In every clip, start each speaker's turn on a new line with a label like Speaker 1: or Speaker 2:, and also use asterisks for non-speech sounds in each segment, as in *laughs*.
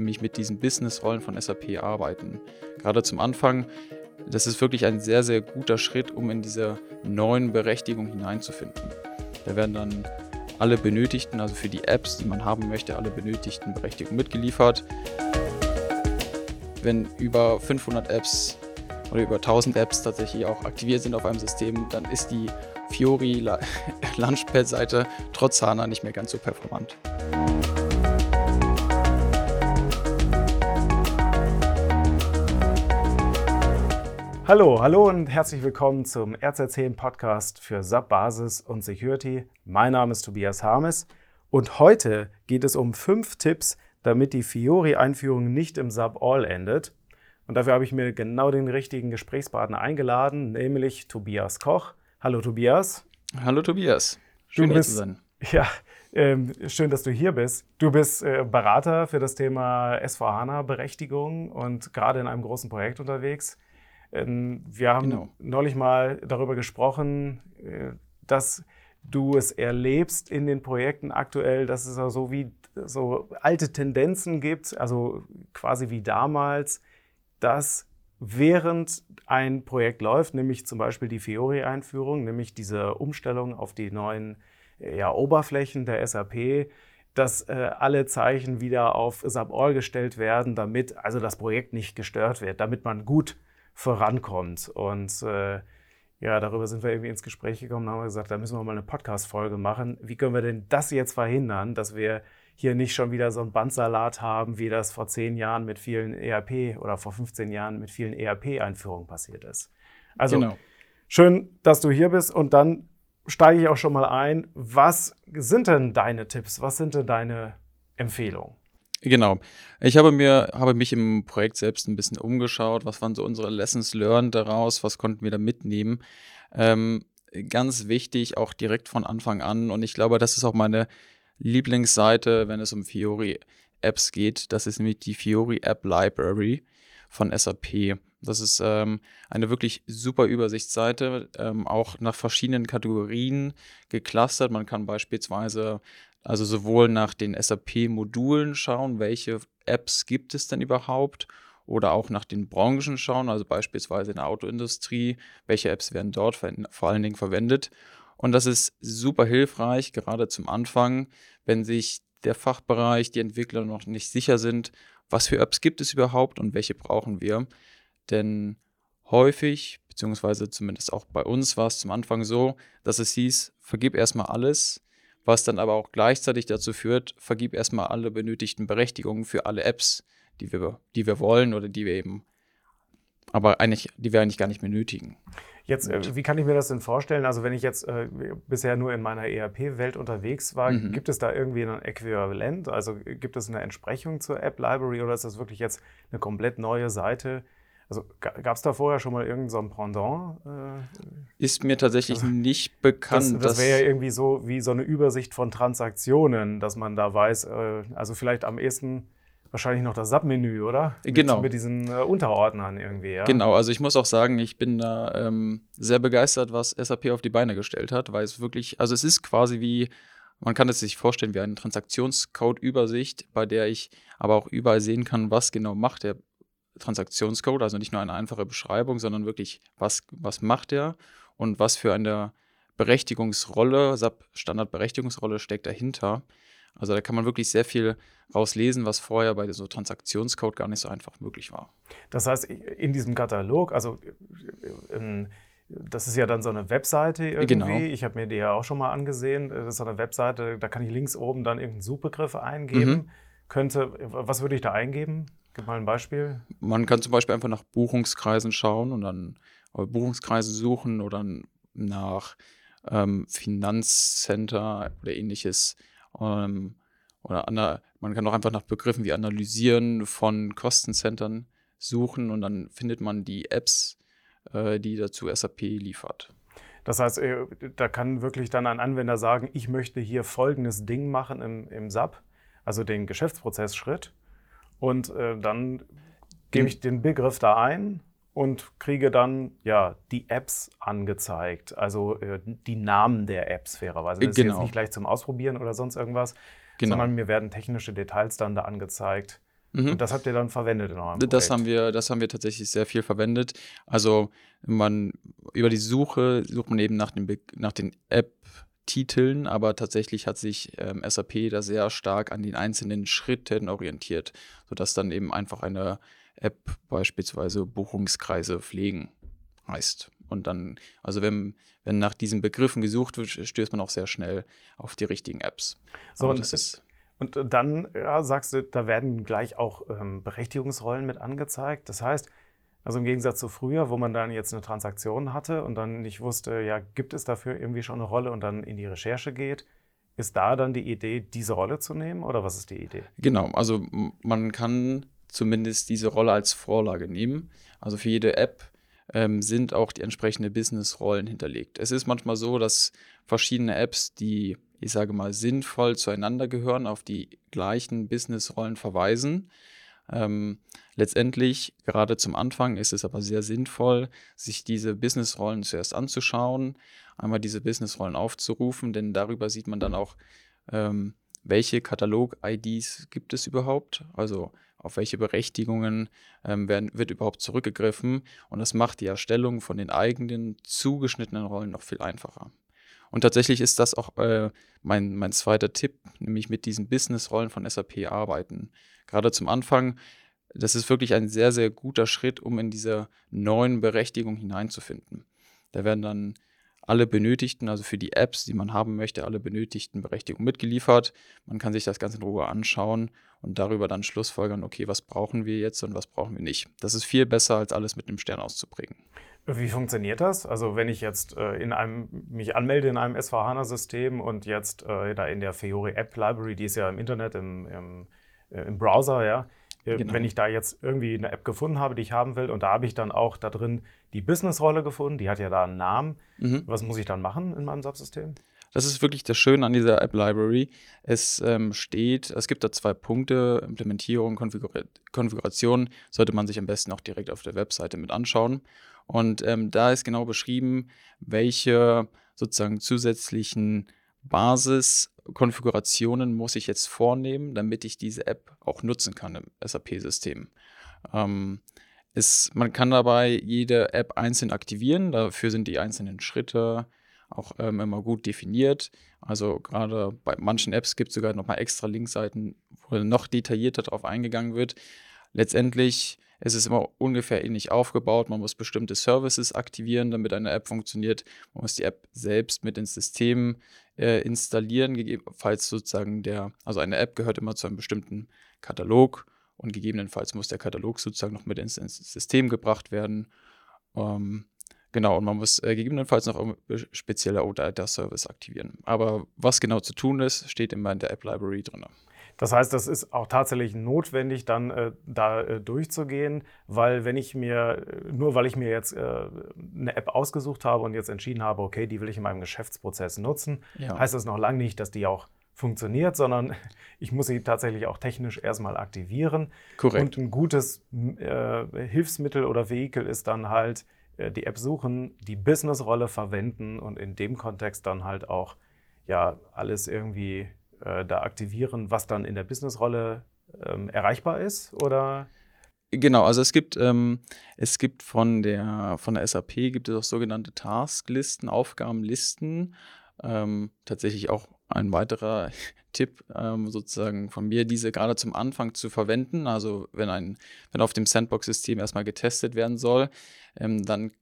Speaker 1: nämlich mit diesen Business-Rollen von SAP arbeiten. Gerade zum Anfang, das ist wirklich ein sehr, sehr guter Schritt, um in diese neuen Berechtigungen hineinzufinden. Da werden dann alle benötigten, also für die Apps, die man haben möchte, alle benötigten Berechtigungen mitgeliefert. Wenn über 500 Apps oder über 1000 Apps tatsächlich auch aktiviert sind auf einem System, dann ist die Fiori *laughs* Launchpad-Seite trotz HANA nicht mehr ganz so performant.
Speaker 2: Hallo, hallo und herzlich willkommen zum RZ10 Podcast für SAP Basis und Security. Mein Name ist Tobias Harmes und heute geht es um fünf Tipps, damit die Fiori-Einführung nicht im SAP All endet. Und dafür habe ich mir genau den richtigen Gesprächspartner eingeladen, nämlich Tobias Koch. Hallo Tobias.
Speaker 1: Hallo Tobias. Schön
Speaker 2: du bist, hier zu sein. Ja, ähm, schön, dass du hier bist. Du bist äh, Berater für das Thema SVHANA-Berechtigung und gerade in einem großen Projekt unterwegs. Ähm, wir haben genau. neulich mal darüber gesprochen, äh, dass du es erlebst in den Projekten aktuell, dass es so wie so alte Tendenzen gibt, also quasi wie damals, dass während ein Projekt läuft, nämlich zum Beispiel die Fiori-Einführung, nämlich diese Umstellung auf die neuen ja, Oberflächen der SAP, dass äh, alle Zeichen wieder auf SAP All gestellt werden, damit also das Projekt nicht gestört wird, damit man gut vorankommt. Und äh, ja, darüber sind wir irgendwie ins Gespräch gekommen und haben gesagt, da müssen wir mal eine Podcast-Folge machen. Wie können wir denn das jetzt verhindern, dass wir hier nicht schon wieder so einen Bandsalat haben, wie das vor zehn Jahren mit vielen ERP oder vor 15 Jahren mit vielen ERP-Einführungen passiert ist. Also genau. schön, dass du hier bist und dann steige ich auch schon mal ein. Was sind denn deine Tipps? Was sind denn deine Empfehlungen?
Speaker 1: Genau. Ich habe mir, habe mich im Projekt selbst ein bisschen umgeschaut. Was waren so unsere Lessons learned daraus? Was konnten wir da mitnehmen? Ähm, ganz wichtig, auch direkt von Anfang an. Und ich glaube, das ist auch meine Lieblingsseite, wenn es um Fiori Apps geht. Das ist nämlich die Fiori App Library von SAP. Das ist ähm, eine wirklich super Übersichtsseite, ähm, auch nach verschiedenen Kategorien geclustert. Man kann beispielsweise also sowohl nach den SAP-Modulen schauen, welche Apps gibt es denn überhaupt, oder auch nach den Branchen schauen, also beispielsweise in der Autoindustrie, welche Apps werden dort vor allen Dingen verwendet. Und das ist super hilfreich, gerade zum Anfang, wenn sich der Fachbereich, die Entwickler noch nicht sicher sind, was für Apps gibt es überhaupt und welche brauchen wir. Denn häufig, beziehungsweise zumindest auch bei uns war es zum Anfang so, dass es hieß, vergib erstmal alles, was dann aber auch gleichzeitig dazu führt, vergib erstmal alle benötigten Berechtigungen für alle Apps, die wir, die wir wollen oder die wir eben, aber eigentlich, die wir eigentlich gar nicht benötigen.
Speaker 2: Jetzt, äh, wie kann ich mir das denn vorstellen? Also, wenn ich jetzt äh, bisher nur in meiner ERP-Welt unterwegs war, mhm. gibt es da irgendwie ein Äquivalent? Also, gibt es eine Entsprechung zur App Library oder ist das wirklich jetzt eine komplett neue Seite? Also, gab es da vorher schon mal irgendein so Pendant?
Speaker 1: Äh, ist mir tatsächlich also, nicht bekannt.
Speaker 2: Das, das wäre ja irgendwie so wie so eine Übersicht von Transaktionen, dass man da weiß, äh, also vielleicht am ehesten wahrscheinlich noch das Submenü, oder?
Speaker 1: Genau.
Speaker 2: Mit, mit diesen äh, Unterordnern irgendwie, ja?
Speaker 1: Genau, also ich muss auch sagen, ich bin da ähm, sehr begeistert, was SAP auf die Beine gestellt hat, weil es wirklich, also es ist quasi wie, man kann es sich vorstellen wie eine Transaktionscode-Übersicht, bei der ich aber auch überall sehen kann, was genau macht der Transaktionscode, also nicht nur eine einfache Beschreibung, sondern wirklich, was, was macht er und was für eine Berechtigungsrolle, SAP Standardberechtigungsrolle steckt dahinter. Also da kann man wirklich sehr viel rauslesen, was vorher bei so Transaktionscode gar nicht so einfach möglich war.
Speaker 2: Das heißt, in diesem Katalog, also ähm, das ist ja dann so eine Webseite irgendwie. Genau. Ich habe mir die ja auch schon mal angesehen. Das ist so eine Webseite, da kann ich links oben dann irgendeinen Suchbegriff eingeben. Mhm. Könnte, was würde ich da eingeben? Gib mal ein Beispiel.
Speaker 1: Man kann zum Beispiel einfach nach Buchungskreisen schauen und dann Buchungskreise suchen oder nach ähm, Finanzcenter oder ähnliches ähm, oder ander, man kann auch einfach nach Begriffen wie Analysieren von Kostencentern suchen und dann findet man die Apps, äh, die dazu SAP liefert.
Speaker 2: Das heißt, äh, da kann wirklich dann ein Anwender sagen, ich möchte hier folgendes Ding machen im, im SAP, also den Geschäftsprozessschritt. Und äh, dann gebe ich den Begriff da ein und kriege dann ja die Apps angezeigt, also äh, die Namen der Apps fairerweise. Das genau. ist jetzt genau. nicht gleich zum Ausprobieren oder sonst irgendwas, genau. sondern mir werden technische Details dann da angezeigt. Mhm. Und das habt ihr dann verwendet in eurem
Speaker 1: Projekt? Das haben wir, das haben wir tatsächlich sehr viel verwendet. Also man über die Suche sucht man eben nach, dem, nach den App-Titeln, aber tatsächlich hat sich ähm, SAP da sehr stark an den einzelnen Schritten orientiert, sodass dann eben einfach eine App beispielsweise Buchungskreise pflegen heißt. Und dann, also wenn, wenn nach diesen Begriffen gesucht wird, stößt man auch sehr schnell auf die richtigen Apps.
Speaker 2: So, und das ist und dann ja, sagst du, da werden gleich auch ähm, Berechtigungsrollen mit angezeigt. Das heißt, also im Gegensatz zu früher, wo man dann jetzt eine Transaktion hatte und dann nicht wusste, ja, gibt es dafür irgendwie schon eine Rolle und dann in die Recherche geht, ist da dann die Idee, diese Rolle zu nehmen oder was ist die Idee?
Speaker 1: Genau, also man kann zumindest diese Rolle als Vorlage nehmen. Also für jede App ähm, sind auch die entsprechenden Business-Rollen hinterlegt. Es ist manchmal so, dass verschiedene Apps, die, ich sage mal, sinnvoll zueinander gehören, auf die gleichen Business-Rollen verweisen. Ähm, letztendlich, gerade zum Anfang, ist es aber sehr sinnvoll, sich diese Business-Rollen zuerst anzuschauen, einmal diese Business-Rollen aufzurufen, denn darüber sieht man dann auch, ähm, welche Katalog-IDs gibt es überhaupt, also auf welche Berechtigungen ähm, werden, wird überhaupt zurückgegriffen. Und das macht die Erstellung von den eigenen zugeschnittenen Rollen noch viel einfacher. Und tatsächlich ist das auch äh, mein, mein zweiter Tipp, nämlich mit diesen Business-Rollen von SAP arbeiten. Gerade zum Anfang, das ist wirklich ein sehr, sehr guter Schritt, um in diese neuen Berechtigungen hineinzufinden. Da werden dann alle benötigten, also für die Apps, die man haben möchte, alle benötigten Berechtigungen mitgeliefert. Man kann sich das Ganze in Ruhe anschauen und darüber dann schlussfolgern, okay, was brauchen wir jetzt und was brauchen wir nicht. Das ist viel besser, als alles mit einem Stern auszuprägen.
Speaker 2: Wie funktioniert das? Also wenn ich jetzt äh, in einem, mich anmelde in einem SVHANA-System und jetzt äh, da in der Fiori App Library, die ist ja im Internet, im, im, äh, im Browser, ja, genau. Wenn ich da jetzt irgendwie eine App gefunden habe, die ich haben will, und da habe ich dann auch da drin die Business-Rolle gefunden, die hat ja da einen Namen. Mhm. Was muss ich dann machen in meinem Subsystem?
Speaker 1: Das ist wirklich das Schöne an dieser App Library. Es ähm, steht, es gibt da zwei Punkte, Implementierung, Konfigur Konfiguration, sollte man sich am besten auch direkt auf der Webseite mit anschauen. Und ähm, da ist genau beschrieben, welche sozusagen zusätzlichen Basiskonfigurationen muss ich jetzt vornehmen, damit ich diese App auch nutzen kann im SAP-System. Ähm, man kann dabei jede App einzeln aktivieren, dafür sind die einzelnen Schritte auch ähm, immer gut definiert. Also gerade bei manchen Apps gibt es sogar nochmal extra Linkseiten, wo noch detaillierter darauf eingegangen wird. Letztendlich ist es immer ungefähr ähnlich aufgebaut. Man muss bestimmte Services aktivieren, damit eine App funktioniert. Man muss die App selbst mit ins System äh, installieren, falls sozusagen der, also eine App gehört immer zu einem bestimmten Katalog und gegebenenfalls muss der Katalog sozusagen noch mit ins, ins System gebracht werden. Ähm, genau, und man muss äh, gegebenenfalls noch spezielle OData-Service aktivieren. Aber was genau zu tun ist, steht immer in der App Library drin.
Speaker 2: Das heißt, das ist auch tatsächlich notwendig, dann äh, da äh, durchzugehen, weil wenn ich mir, äh, nur weil ich mir jetzt äh, eine App ausgesucht habe und jetzt entschieden habe, okay, die will ich in meinem Geschäftsprozess nutzen, ja. heißt das noch lange nicht, dass die auch funktioniert, sondern *laughs* ich muss sie tatsächlich auch technisch erstmal aktivieren.
Speaker 1: Korrekt.
Speaker 2: Und ein gutes äh, Hilfsmittel oder Vehikel ist dann halt äh, die App suchen, die Business-Rolle verwenden und in dem Kontext dann halt auch ja alles irgendwie äh, da aktivieren, was dann in der Businessrolle ähm, erreichbar ist? Oder?
Speaker 1: Genau, also es gibt, ähm, es gibt von der, von der SAP gibt es auch sogenannte Tasklisten, Aufgabenlisten. Ähm, tatsächlich auch ein weiterer *laughs* Tipp ähm, sozusagen von mir, diese gerade zum Anfang zu verwenden. Also wenn ein, wenn auf dem Sandbox-System erstmal getestet werden soll, ähm, dann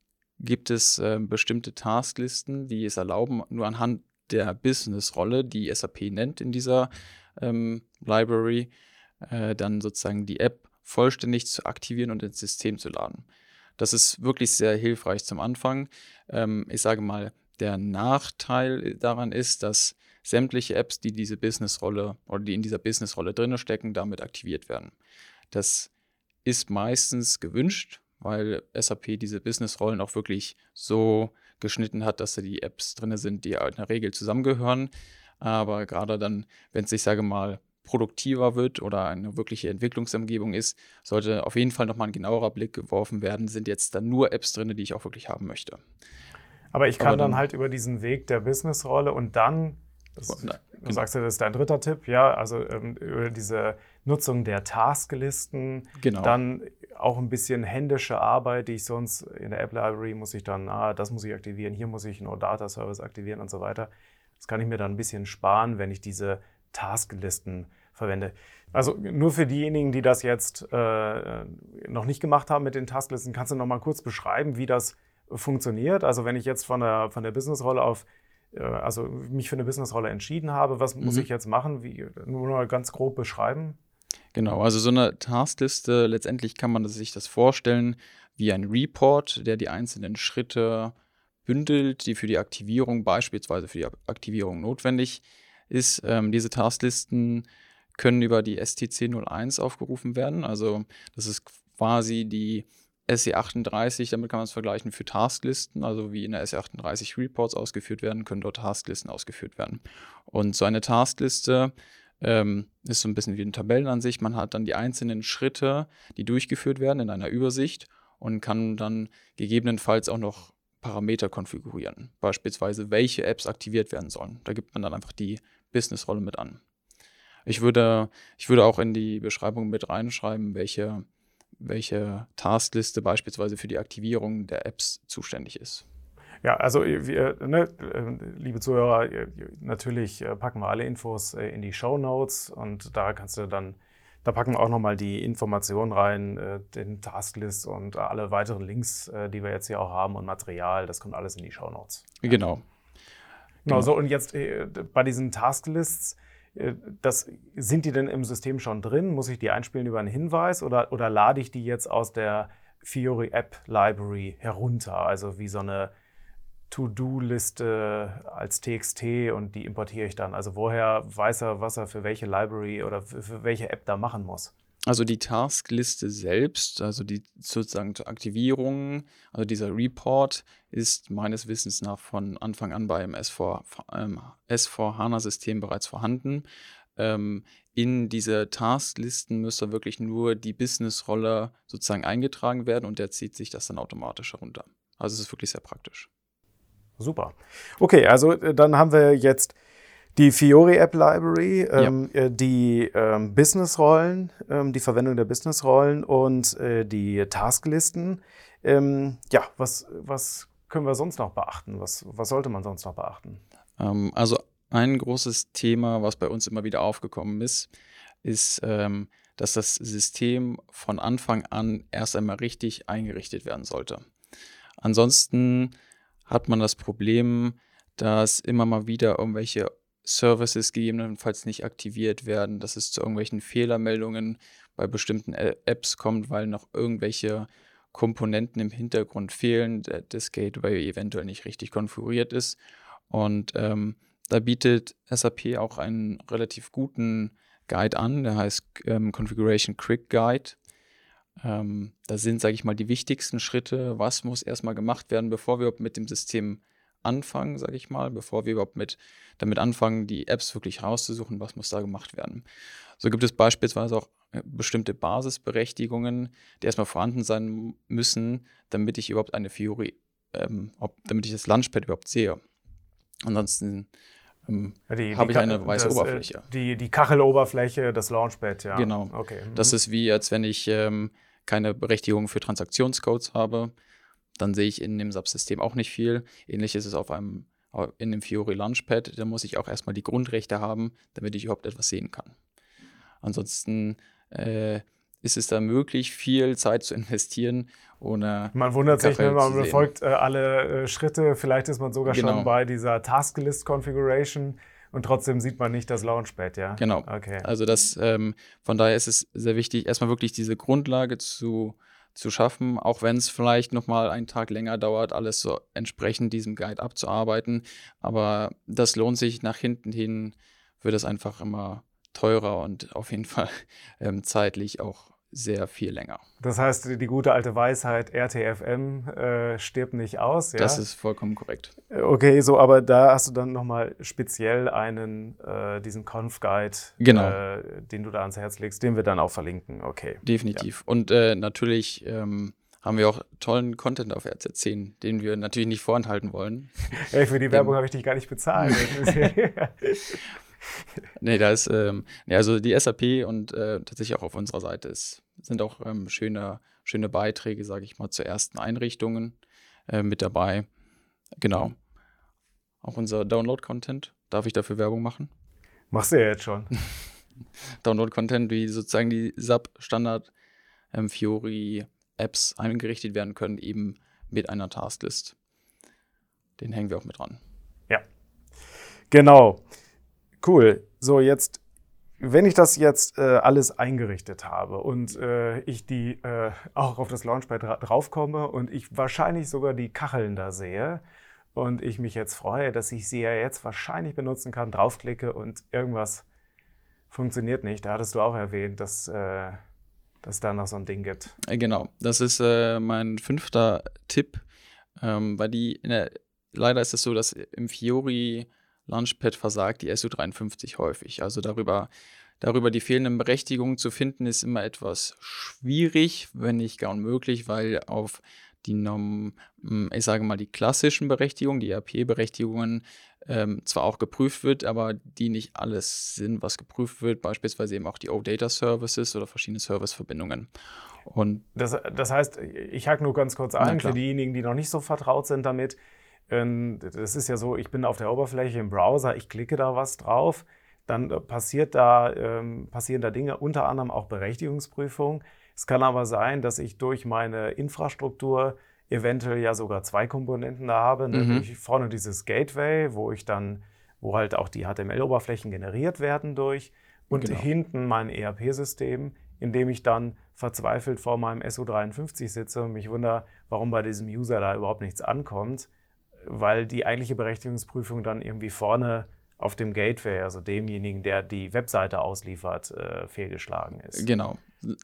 Speaker 1: gibt es äh, bestimmte Tasklisten, die es erlauben, nur anhand der Business-Rolle, die SAP nennt in dieser ähm, Library, äh, dann sozusagen die App vollständig zu aktivieren und ins System zu laden. Das ist wirklich sehr hilfreich zum Anfang. Ähm, ich sage mal, der Nachteil daran ist, dass sämtliche Apps, die diese Business-Rolle oder die in dieser Business-Rolle drin stecken, damit aktiviert werden. Das ist meistens gewünscht, weil SAP diese Business-Rollen auch wirklich so geschnitten hat, dass da die Apps drin sind, die in der Regel zusammengehören. Aber gerade dann, wenn es, ich sage mal, produktiver wird oder eine wirkliche Entwicklungsumgebung ist, sollte auf jeden Fall nochmal ein genauerer Blick geworfen werden, sind jetzt dann nur Apps drin, die ich auch wirklich haben möchte.
Speaker 2: Aber ich kann dann, dann, halt über diesen Weg der Businessrolle und dann, das, na, genau. du sagst ja, das ist dein dritter Tipp, ja, also ähm, über diese Nutzung der Tasklisten, genau. dann auch ein bisschen händische Arbeit, die ich sonst in der App Library muss ich dann, ah, das muss ich aktivieren, hier muss ich einen Data Service aktivieren und so weiter. Das kann ich mir dann ein bisschen sparen, wenn ich diese Tasklisten verwende. Also nur für diejenigen, die das jetzt äh, noch nicht gemacht haben mit den Tasklisten, kannst du noch mal kurz beschreiben, wie das funktioniert? Also wenn ich jetzt von der, von der Businessrolle auf äh, also mich für eine Businessrolle entschieden habe, was mhm. muss ich jetzt machen? Wie, nur mal ganz grob beschreiben.
Speaker 1: Genau, also so eine Taskliste, letztendlich kann man sich das vorstellen wie ein Report, der die einzelnen Schritte bündelt, die für die Aktivierung, beispielsweise für die Aktivierung notwendig ist. Ähm, diese Tasklisten können über die STC 01 aufgerufen werden. Also das ist quasi die SE38, damit kann man es vergleichen für Tasklisten, also wie in der SE38 Reports ausgeführt werden, können dort Tasklisten ausgeführt werden. Und so eine Taskliste ähm, ist so ein bisschen wie eine Tabellenansicht. Man hat dann die einzelnen Schritte, die durchgeführt werden in einer Übersicht und kann dann gegebenenfalls auch noch Parameter konfigurieren. Beispielsweise, welche Apps aktiviert werden sollen. Da gibt man dann einfach die Business-Rolle mit an. Ich würde, ich würde auch in die Beschreibung mit reinschreiben, welche welche Taskliste beispielsweise für die Aktivierung der Apps zuständig ist.
Speaker 2: Ja, also wir, ne, liebe Zuhörer, natürlich äh, packen wir alle Infos äh, in die Show Notes und da kannst du dann, da packen wir auch nochmal die Informationen rein, äh, den Tasklist und alle weiteren Links, die wir jetzt hier auch haben und Material, das kommt alles in die Show Notes. Genau. Genau, so und jetzt bei diesen Tasklists, äh, das, sind die denn im System schon drin? Muss ich die einspielen über einen Hinweis oder, oder lade ich die jetzt aus der Fiori App Library herunter? Also wie so eine To-Do-Liste als TXT und die importiere ich dann. Also woher weiß er, was er für welche Library oder für welche App da machen muss?
Speaker 1: Also die Taskliste selbst, also die sozusagen zur Aktivierung, also dieser Report ist meines Wissens nach von Anfang an beim S4, ähm, S4 HANA-System bereits vorhanden. Ähm, in diese Tasklisten müsste wirklich nur die Business-Rolle sozusagen eingetragen werden und der zieht sich das dann automatisch herunter. Also es ist wirklich sehr praktisch.
Speaker 2: Super. Okay, also äh, dann haben wir jetzt die Fiori App Library, ähm, ja. Äh, die ähm, Business-Rollen, ähm, die Verwendung der Business-Rollen und äh, die Tasklisten. Ähm, ja, was, was können wir sonst noch beachten? Was, was sollte man sonst noch beachten?
Speaker 1: Ähm, also ein großes Thema, was bei uns immer wieder aufgekommen ist, ist, ähm, dass das System von Anfang an erst einmal richtig eingerichtet werden sollte. Ansonsten hat man das Problem, dass immer mal wieder irgendwelche Services gegebenenfalls nicht aktiviert werden, dass es zu irgendwelchen Fehlermeldungen bei bestimmten Apps kommt, weil noch irgendwelche Komponenten im Hintergrund fehlen, das Gateway eventuell nicht richtig konfiguriert ist. Und ähm, da bietet SAP auch einen relativ guten Guide an, der heißt ähm, Configuration Quick Guide. Ähm, da sind, sage ich mal, die wichtigsten Schritte, was muss erstmal gemacht werden, bevor wir mit dem System anfangen, sage ich mal, bevor wir überhaupt mit, damit anfangen, die Apps wirklich rauszusuchen, was muss da gemacht werden. So gibt es beispielsweise auch äh, bestimmte Basisberechtigungen, die erstmal vorhanden sein müssen, damit ich überhaupt eine Fiori, ähm, ob, damit ich das Launchpad überhaupt sehe. Ansonsten ähm, ja, habe ich eine weiße das, äh, Oberfläche.
Speaker 2: Die, die Kacheloberfläche, das Launchpad, ja.
Speaker 1: Genau. Okay. Mhm. Das ist wie, als wenn ich ähm, keine Berechtigung für Transaktionscodes habe dann sehe ich in dem Subsystem auch nicht viel. Ähnlich ist es auf einem in dem Fiori Launchpad, da muss ich auch erstmal die Grundrechte haben, damit ich überhaupt etwas sehen kann. Ansonsten äh, ist es da möglich, viel Zeit zu investieren, ohne.
Speaker 2: Man wundert sich, wenn man befolgt äh, alle äh, Schritte. Vielleicht ist man sogar genau. schon bei dieser Tasklist Configuration und trotzdem sieht man nicht das Launchpad, ja?
Speaker 1: Genau. Okay. Also das, ähm, von daher ist es sehr wichtig, erstmal wirklich diese Grundlage zu zu schaffen, auch wenn es vielleicht nochmal einen Tag länger dauert, alles so entsprechend diesem Guide abzuarbeiten. Aber das lohnt sich nach hinten hin, wird es einfach immer teurer und auf jeden Fall *laughs* ähm, zeitlich auch sehr viel länger.
Speaker 2: Das heißt, die gute alte Weisheit RTFM äh, stirbt nicht aus. Ja?
Speaker 1: Das ist vollkommen korrekt.
Speaker 2: Äh, okay, so, aber da hast du dann nochmal speziell einen, äh, diesen Conf-Guide,
Speaker 1: genau.
Speaker 2: äh, den du da ans Herz legst, den wir dann auch verlinken. Okay.
Speaker 1: Definitiv. Ja. Und äh, natürlich ähm, haben wir auch tollen Content auf RZ10, den wir natürlich nicht vorenthalten wollen. *laughs*
Speaker 2: Hey, für die Werbung habe ich dich gar nicht bezahlt. *laughs* *laughs*
Speaker 1: nee, da ist, ähm, nee, also die SAP und äh, tatsächlich auch auf unserer Seite ist, sind auch ähm, schöne, schöne Beiträge, sage ich mal, zu ersten Einrichtungen äh, mit dabei. Genau. Auch unser Download-Content. Darf ich dafür Werbung machen?
Speaker 2: Machst du ja jetzt schon. *laughs*
Speaker 1: Download-Content, wie sozusagen die SAP-Standard ähm, Fiori-Apps eingerichtet werden können, eben mit einer Tasklist. Den hängen wir auch mit dran.
Speaker 2: Ja. Genau. Cool. So, jetzt, wenn ich das jetzt äh, alles eingerichtet habe und äh, ich die äh, auch auf das Launchpad dra draufkomme und ich wahrscheinlich sogar die Kacheln da sehe und ich mich jetzt freue, dass ich sie ja jetzt wahrscheinlich benutzen kann, draufklicke und irgendwas funktioniert nicht. Da hattest du auch erwähnt, dass äh, dass da noch so ein Ding gibt.
Speaker 1: Äh, genau, das ist äh, mein fünfter Tipp, ähm, weil die, der, leider ist es so, dass im Fiori Launchpad versagt die SU53 häufig. Also darüber, darüber die fehlenden Berechtigungen zu finden, ist immer etwas schwierig, wenn nicht gar unmöglich, weil auf die Norm, hm, ich sage mal, die klassischen Berechtigungen, die ERP-Berechtigungen, ähm, zwar auch geprüft wird, aber die nicht alles sind, was geprüft wird, beispielsweise eben auch die OData Services oder verschiedene Serviceverbindungen.
Speaker 2: Und das, das heißt, ich hake nur ganz kurz ein, für diejenigen, die noch nicht so vertraut sind damit. Ähm, das ist ja so, ich bin auf der Oberfläche im Browser, ich klicke da was drauf, dann passiert da, ähm, passieren da Dinge, unter anderem auch Berechtigungsprüfung. Es kann aber sein, dass ich durch meine Infrastruktur eventuell ja sogar zwei Komponenten da habe, mhm. nämlich vorne dieses Gateway, wo ich dann, wo halt auch die HTML-Oberflächen generiert werden durch und genau. hinten mein ERP-System, in dem ich dann verzweifelt vor meinem SU53 sitze und mich wundere, warum bei diesem User da überhaupt nichts ankommt, weil die eigentliche Berechtigungsprüfung dann irgendwie vorne auf dem Gateway, also demjenigen, der die Webseite ausliefert, äh, fehlgeschlagen ist.
Speaker 1: Genau,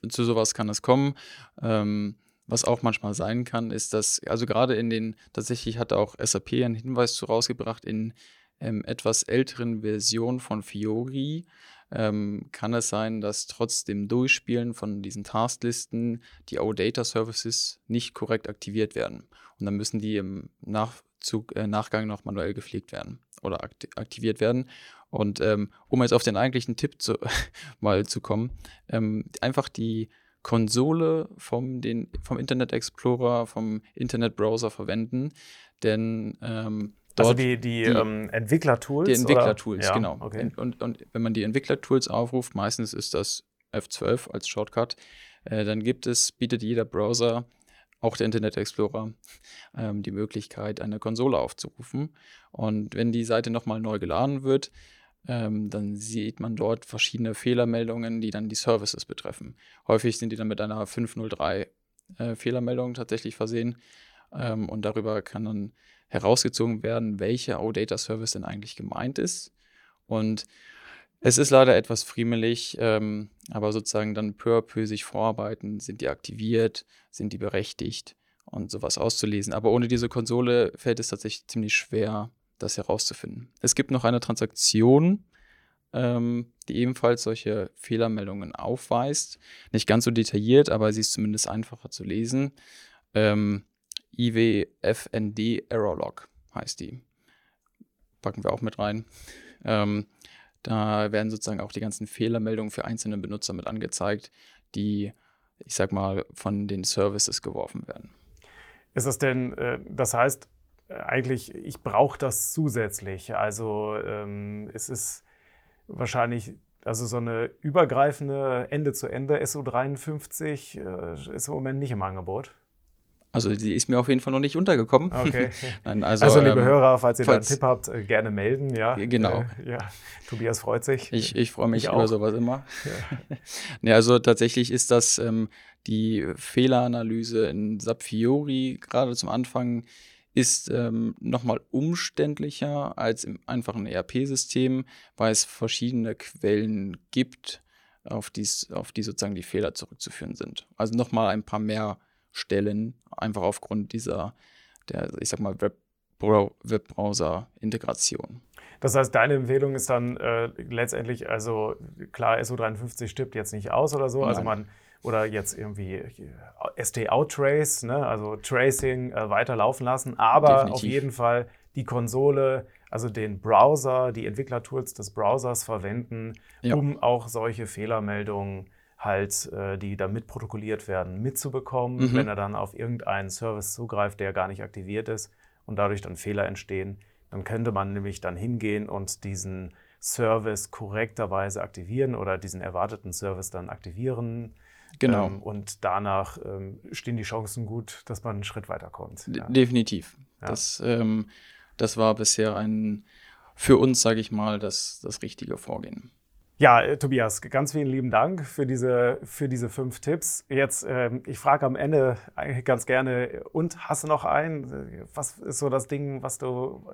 Speaker 1: zu sowas kann es kommen. Ähm, was auch manchmal sein kann, ist, dass, also gerade in den, tatsächlich hat auch SAP einen Hinweis zu rausgebracht, in ähm, etwas älteren Versionen von Fiori ähm, kann es sein, dass trotz dem Durchspielen von diesen Tasklisten die OData Services nicht korrekt aktiviert werden. Und dann müssen die im Nachzug, äh, Nachgang noch manuell gepflegt werden oder aktiviert werden. Und ähm, um jetzt auf den eigentlichen Tipp zu, *laughs* mal zu kommen, ähm, einfach die Konsole vom, den, vom Internet Explorer, vom Internetbrowser verwenden. Denn ähm,
Speaker 2: also die, die, die ähm, Entwicklertools?
Speaker 1: Die Entwicklertools, ja, genau. Okay. Und, und, wenn man die Entwicklertools aufruft, meistens ist das F12 als Shortcut, äh, dann gibt es, bietet jeder Browser, auch der Internet Explorer, ähm, die Möglichkeit, eine Konsole aufzurufen. Und wenn die Seite nochmal neu geladen wird, ähm, dann sieht man dort verschiedene Fehlermeldungen, die dann die Services betreffen. Häufig sind die dann mit einer 503 äh, Fehlermeldung tatsächlich versehen ähm, und darüber kann dann herausgezogen werden, welcher OData Service denn eigentlich gemeint ist. Und es ist leider etwas friemelig, ähm, aber sozusagen dann peu à peu sich vorarbeiten, sind die aktiviert, sind die berechtigt und sowas auszulesen. Aber ohne diese Konsole fällt es tatsächlich ziemlich schwer, das herauszufinden. Es gibt noch eine Transaktion, ähm, die ebenfalls solche Fehlermeldungen aufweist. Nicht ganz so detailliert, aber sie ist zumindest einfacher zu lesen. Ähm, IWFND Errorlog heißt die. Packen wir auch mit rein. Ähm, da werden sozusagen auch die ganzen Fehlermeldungen für einzelne Benutzer mit angezeigt, die, ich sag mal, von den Services geworfen werden.
Speaker 2: Ist das denn, äh, das heißt, eigentlich, ich brauche das zusätzlich. Also ähm, es ist wahrscheinlich, also so eine übergreifende Ende-zu-Ende SU53 äh, ist im Moment nicht im Angebot.
Speaker 1: Also die ist mir auf jeden Fall noch nicht untergekommen.
Speaker 2: Okay. *laughs* Nein, also, also, liebe ähm, Hörer, falls ihr falls, da einen Tipp habt, äh, gerne melden. Ja,
Speaker 1: genau.
Speaker 2: Äh, ja, Tobias freut sich.
Speaker 1: Ich, ich freue mich ich über sowas immer. Ja. *laughs* ja. also tatsächlich ist das ähm, die Fehleranalyse in SAP Fiori gerade zum Anfang ist ähm, nochmal umständlicher als im einfachen ERP-System, weil es verschiedene Quellen gibt, auf, dies, auf die sozusagen die Fehler zurückzuführen sind. Also nochmal ein paar mehr Stellen, einfach aufgrund dieser, der, ich sag mal, Webbrowser-Integration.
Speaker 2: Das heißt, deine Empfehlung ist dann äh, letztendlich, also klar, SO53 stirbt jetzt nicht aus oder so, also Nein. also man oder jetzt irgendwie ST-Out-Trace, ne? also Tracing äh, weiterlaufen lassen, aber Definitiv. auf jeden Fall die Konsole also den Browser, die Entwicklertools des Browsers verwenden, ja. um auch solche Fehlermeldungen halt, äh, die da mitprotokolliert werden, mitzubekommen, mhm. wenn er dann auf irgendeinen Service zugreift, der gar nicht aktiviert ist und dadurch dann Fehler entstehen. Dann könnte man nämlich dann hingehen und diesen Service korrekterweise aktivieren oder diesen erwarteten Service dann aktivieren.
Speaker 1: Genau.
Speaker 2: Ähm, und danach ähm, stehen die Chancen gut, dass man einen Schritt weiterkommt.
Speaker 1: Ja. Definitiv. Ja. Das, ähm, das war bisher ein für uns, sage ich mal, das, das richtige Vorgehen.
Speaker 2: Ja, äh, Tobias, ganz vielen lieben Dank für diese, für diese fünf Tipps. Jetzt, ähm, ich frage am Ende ganz gerne, und hast du noch einen? Was ist so das Ding, was du.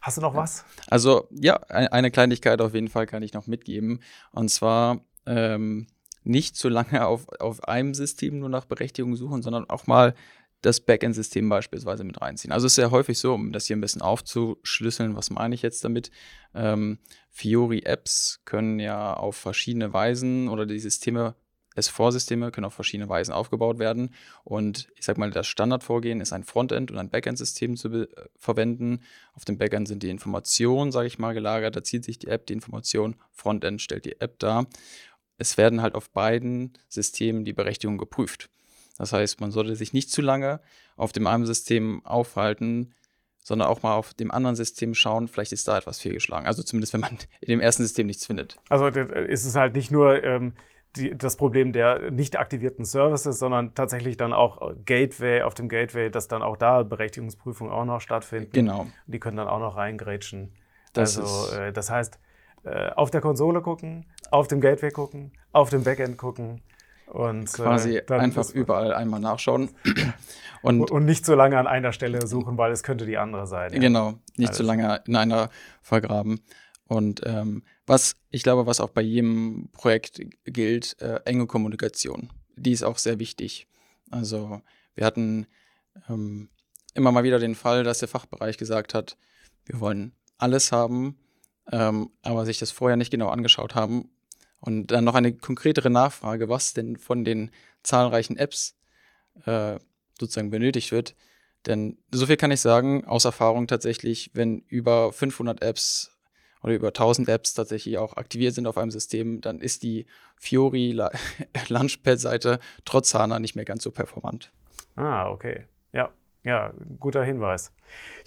Speaker 2: Hast du noch was?
Speaker 1: Also, ja, eine Kleinigkeit auf jeden Fall kann ich noch mitgeben. Und zwar ähm, nicht zu lange auf, auf einem System nur nach Berechtigung suchen, sondern auch mal das Backend-System beispielsweise mit reinziehen. Also es ist sehr häufig so, um das hier ein bisschen aufzuschlüsseln, was meine ich jetzt damit? Ähm, Fiori-Apps können ja auf verschiedene Weisen oder die Systeme, S4-Systeme können auf verschiedene Weisen aufgebaut werden. Und ich sag mal, das Standardvorgehen ist ein Frontend- und ein Backend-System zu äh, verwenden. Auf dem Backend sind die Informationen, sage ich mal, gelagert. Da zieht sich die App die Information. Frontend stellt die App dar. Es werden halt auf beiden Systemen die Berechtigungen geprüft. Das heißt, man sollte sich nicht zu lange auf dem einen System aufhalten, sondern auch mal auf dem anderen System schauen, vielleicht ist da etwas fehlgeschlagen. Also zumindest, wenn man in dem ersten System nichts findet.
Speaker 2: Also ist es halt nicht nur ähm, die, das Problem der nicht aktivierten Services, sondern tatsächlich dann auch Gateway, auf dem Gateway, dass dann auch da Berechtigungsprüfungen auch noch stattfinden.
Speaker 1: Genau.
Speaker 2: Die können dann auch noch reingrätschen. Das also äh, das heißt, äh, auf der Konsole gucken, auf dem Gateway gucken, auf dem Backend gucken und
Speaker 1: quasi äh, einfach überall einmal nachschauen. *clears throat*
Speaker 2: Und, und nicht so lange an einer Stelle suchen, weil es könnte die andere sein.
Speaker 1: Ja. Genau, nicht Alles. so lange in einer vergraben. Und ähm, was ich glaube, was auch bei jedem Projekt gilt, äh, enge Kommunikation. Die ist auch sehr wichtig. Also wir hatten ähm, immer mal wieder den Fall, dass der Fachbereich gesagt hat, wir wollen alles haben, ähm, aber sich das vorher nicht genau angeschaut haben und dann noch eine konkretere Nachfrage, was denn von den zahlreichen Apps äh, sozusagen benötigt wird. Denn so viel kann ich sagen, aus Erfahrung tatsächlich, wenn über 500 Apps oder über 1000 Apps tatsächlich auch aktiviert sind auf einem System, dann ist die Fiori *laughs* Launchpad-Seite trotz HANA nicht mehr ganz so performant.
Speaker 2: Ah, okay. Ja, ja, guter Hinweis.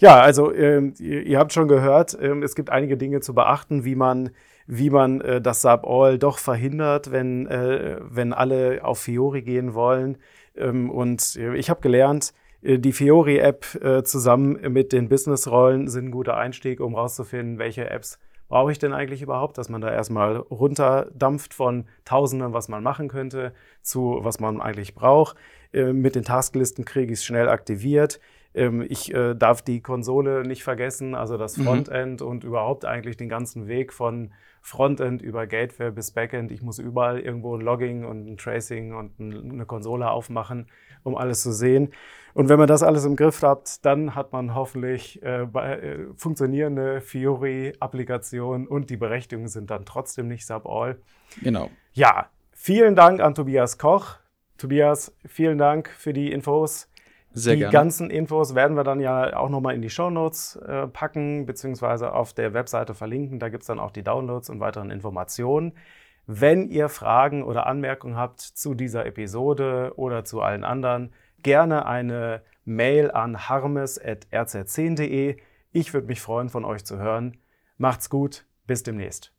Speaker 2: Ja, also ähm, ihr, ihr, habt schon gehört, ähm, es gibt einige Dinge zu beachten, wie man wie man äh, das Sub-All doch verhindert, wenn, äh, wenn alle auf Fiori gehen wollen. Ähm, und äh, ich habe gelernt, äh, die Fiori-App äh, zusammen mit den Business-Rollen sind ein guter Einstieg, um rauszufinden, welche Apps brauche ich denn eigentlich überhaupt, dass man da erstmal runterdampft von Tausenden, was man machen könnte, zu was man eigentlich braucht. Äh, mit den Tasklisten kriege ich es schnell aktiviert. Ähm, ich äh, darf die Konsole nicht vergessen, also das mhm. Frontend mhm. und überhaupt eigentlich den ganzen Weg von Frontend über Gateway bis Backend. Ich muss überall irgendwo ein Logging und ein Tracing und eine Konsole aufmachen, um alles zu sehen. Und wenn man das alles im Griff hat, dann hat man hoffentlich äh, äh, funktionierende Fiori-Applikationen und die Berechtigungen sind dann trotzdem nicht sub-all.
Speaker 1: Genau.
Speaker 2: Ja, vielen Dank an Tobias Koch. Tobias, vielen Dank für die Infos. Sehr die gerne. ganzen Infos werden wir dann ja auch nochmal in die Shownotes äh, packen, beziehungsweise auf der Webseite verlinken. Da gibt es dann auch die Downloads und weiteren Informationen. Wenn ihr Fragen oder Anmerkungen habt zu dieser Episode oder zu allen anderen, gerne eine Mail an harmes.rz10.de. Ich würde mich freuen, von euch zu hören. Macht's gut, bis demnächst.